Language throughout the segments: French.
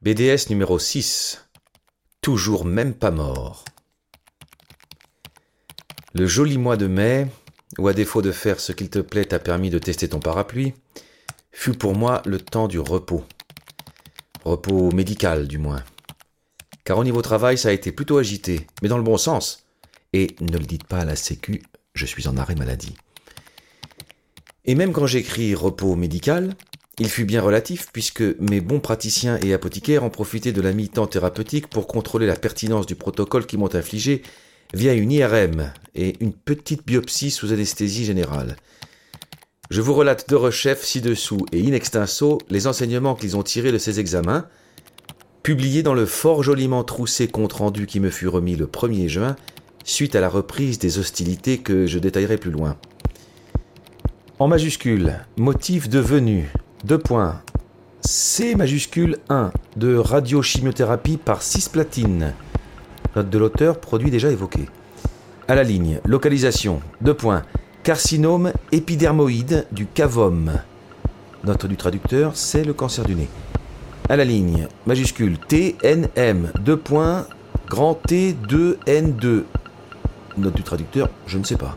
BDS numéro 6. Toujours même pas mort. Le joli mois de mai, où à défaut de faire ce qu'il te plaît t'a permis de tester ton parapluie, fut pour moi le temps du repos. Repos médical du moins. Car au niveau travail, ça a été plutôt agité, mais dans le bon sens. Et ne le dites pas à la sécu, je suis en arrêt maladie. Et même quand j'écris repos médical, il fut bien relatif puisque mes bons praticiens et apothicaires ont profité de la mi-temps thérapeutique pour contrôler la pertinence du protocole qu'ils m'ont infligé via une IRM et une petite biopsie sous anesthésie générale. Je vous relate de rechef ci-dessous et in extenso les enseignements qu'ils ont tirés de ces examens, publiés dans le fort joliment troussé compte-rendu qui me fut remis le 1er juin, suite à la reprise des hostilités que je détaillerai plus loin. En majuscule, motif de venue, deux points. C majuscule 1 de radiochimiothérapie par cisplatine. Note de l'auteur, produit déjà évoqué. À la ligne, localisation, deux points. Carcinome épidermoïde du cavum. Note du traducteur, c'est le cancer du nez. À la ligne, majuscule TNM, deux points, grand T2N2. Note du traducteur, je ne sais pas.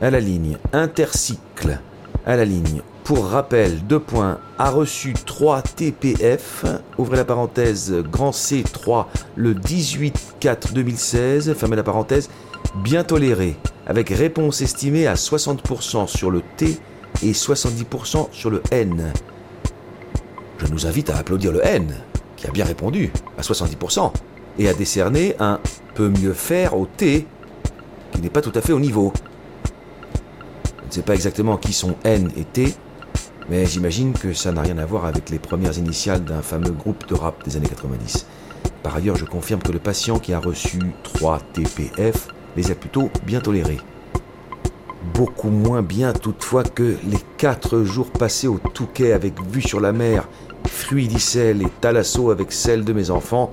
À la ligne, intercycle. À la ligne, pour rappel, deux points, a reçu 3 TPF, ouvrez la parenthèse, grand C3, le 18-4-2016, fermez la parenthèse, bien toléré, avec réponse estimée à 60% sur le T et 70% sur le N. Je nous invite à applaudir le N, qui a bien répondu, à 70%, et à décerner un peu mieux faire au T, qui n'est pas tout à fait au niveau. Je ne sais pas exactement qui sont N et T, mais j'imagine que ça n'a rien à voir avec les premières initiales d'un fameux groupe de rap des années 90. Par ailleurs, je confirme que le patient qui a reçu 3 TPF les a plutôt bien tolérés. Beaucoup moins bien toutefois que les 4 jours passés au Touquet avec vue sur la mer, Fruidicelle et Thalasso avec celle de mes enfants,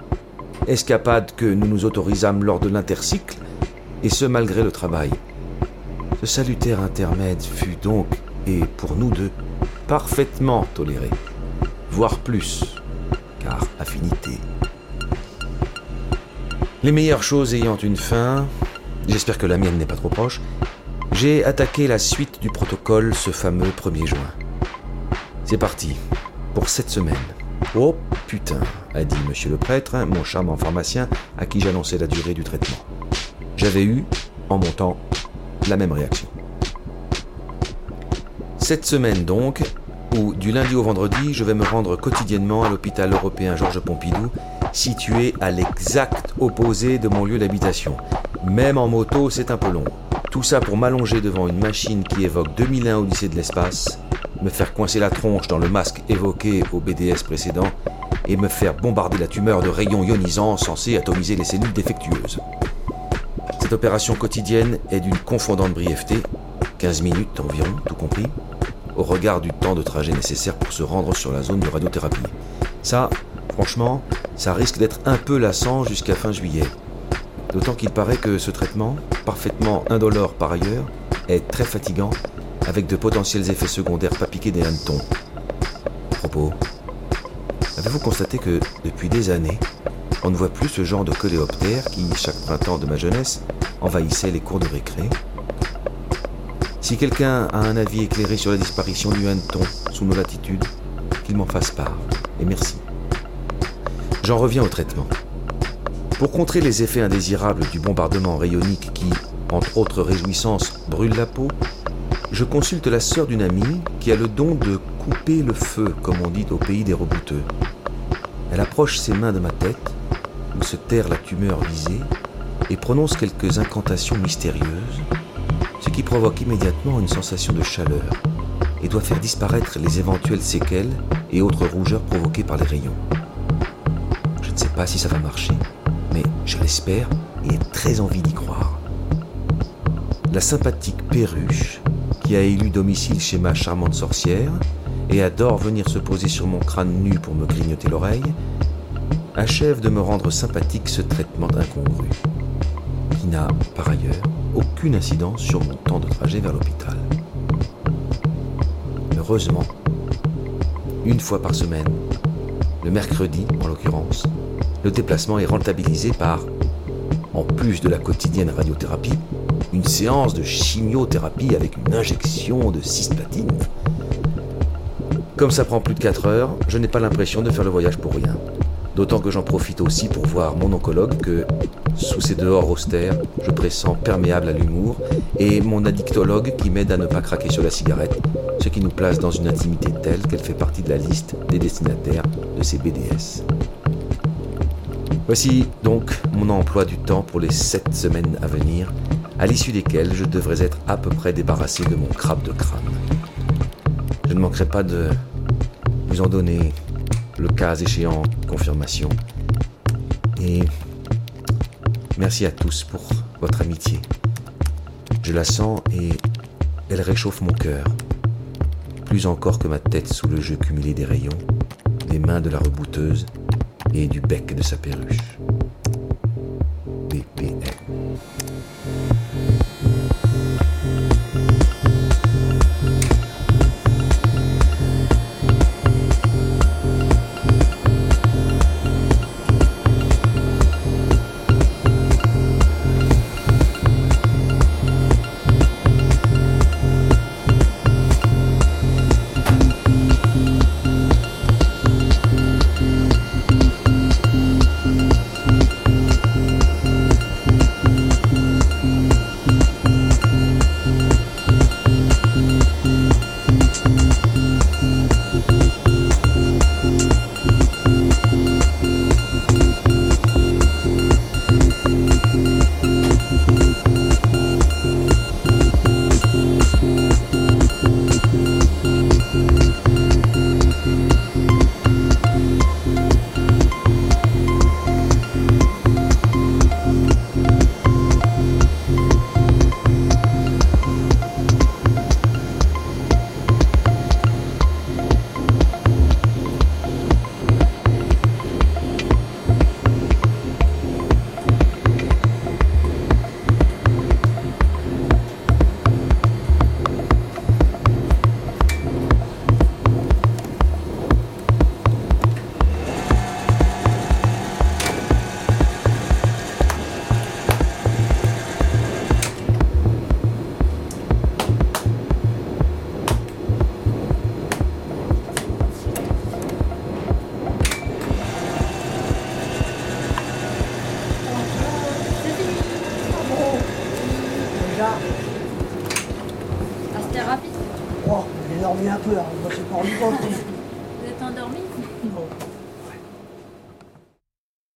escapade que nous nous autorisâmes lors de l'intercycle, et ce malgré le travail. Ce salutaire intermède fut donc, et pour nous deux, parfaitement toléré, voire plus, car affinité. Les meilleures choses ayant une fin, j'espère que la mienne n'est pas trop proche, j'ai attaqué la suite du protocole ce fameux 1er juin. C'est parti, pour cette semaine. Oh putain, a dit monsieur le prêtre, mon charmant pharmacien à qui j'annonçais la durée du traitement. J'avais eu, en montant, la même réaction. Cette semaine donc, où du lundi au vendredi, je vais me rendre quotidiennement à l'hôpital européen Georges Pompidou, situé à l'exact opposé de mon lieu d'habitation. Même en moto, c'est un peu long. Tout ça pour m'allonger devant une machine qui évoque 2001 Odyssée de l'espace, me faire coincer la tronche dans le masque évoqué au BDS précédent et me faire bombarder la tumeur de rayons ionisants censés atomiser les cellules défectueuses. Cette opération quotidienne est d'une confondante brièveté, 15 minutes environ, tout compris, au regard du temps de trajet nécessaire pour se rendre sur la zone de radiothérapie. Ça, franchement, ça risque d'être un peu lassant jusqu'à fin juillet. D'autant qu'il paraît que ce traitement, parfaitement indolore par ailleurs, est très fatigant, avec de potentiels effets secondaires pas piqués des hannetons. Propos, avez-vous constaté que, depuis des années, on ne voit plus ce genre de coléoptère qui, chaque printemps de ma jeunesse, envahissait les cours de récré? Si quelqu'un a un avis éclairé sur la disparition du hanneton sous nos latitudes, qu'il m'en fasse part. Et merci. J'en reviens au traitement. Pour contrer les effets indésirables du bombardement rayonique qui, entre autres réjouissances, brûle la peau, je consulte la sœur d'une amie qui a le don de couper le feu, comme on dit au pays des rebouteux. Elle approche ses mains de ma tête, où se terre la tumeur visée, et prononce quelques incantations mystérieuses qui provoque immédiatement une sensation de chaleur et doit faire disparaître les éventuelles séquelles et autres rougeurs provoquées par les rayons. Je ne sais pas si ça va marcher, mais je l'espère et ai très envie d'y croire. La sympathique perruche, qui a élu domicile chez ma charmante sorcière et adore venir se poser sur mon crâne nu pour me grignoter l'oreille, achève de me rendre sympathique ce traitement incongru, n'a, par ailleurs, aucune incidence sur mon temps de trajet vers l'hôpital. Heureusement, une fois par semaine, le mercredi en l'occurrence, le déplacement est rentabilisé par, en plus de la quotidienne radiothérapie, une séance de chimiothérapie avec une injection de cisplatine. Comme ça prend plus de 4 heures, je n'ai pas l'impression de faire le voyage pour rien. D'autant que j'en profite aussi pour voir mon oncologue que, sous ses dehors austères, je pressens perméable à l'humour, et mon addictologue qui m'aide à ne pas craquer sur la cigarette, ce qui nous place dans une intimité telle qu'elle fait partie de la liste des destinataires de ces BDS. Voici donc mon emploi du temps pour les 7 semaines à venir, à l'issue desquelles je devrais être à peu près débarrassé de mon crabe de crâne. Je ne manquerai pas de vous en donner le cas échéant confirmation. Et merci à tous pour votre amitié. Je la sens et elle réchauffe mon cœur. Plus encore que ma tête sous le jeu cumulé des rayons, des mains de la rebouteuse et du bec de sa perruche. Ah, c'était rapide. oh, j'ai dormi un peu, hein. moi j'ai pas rendu compte.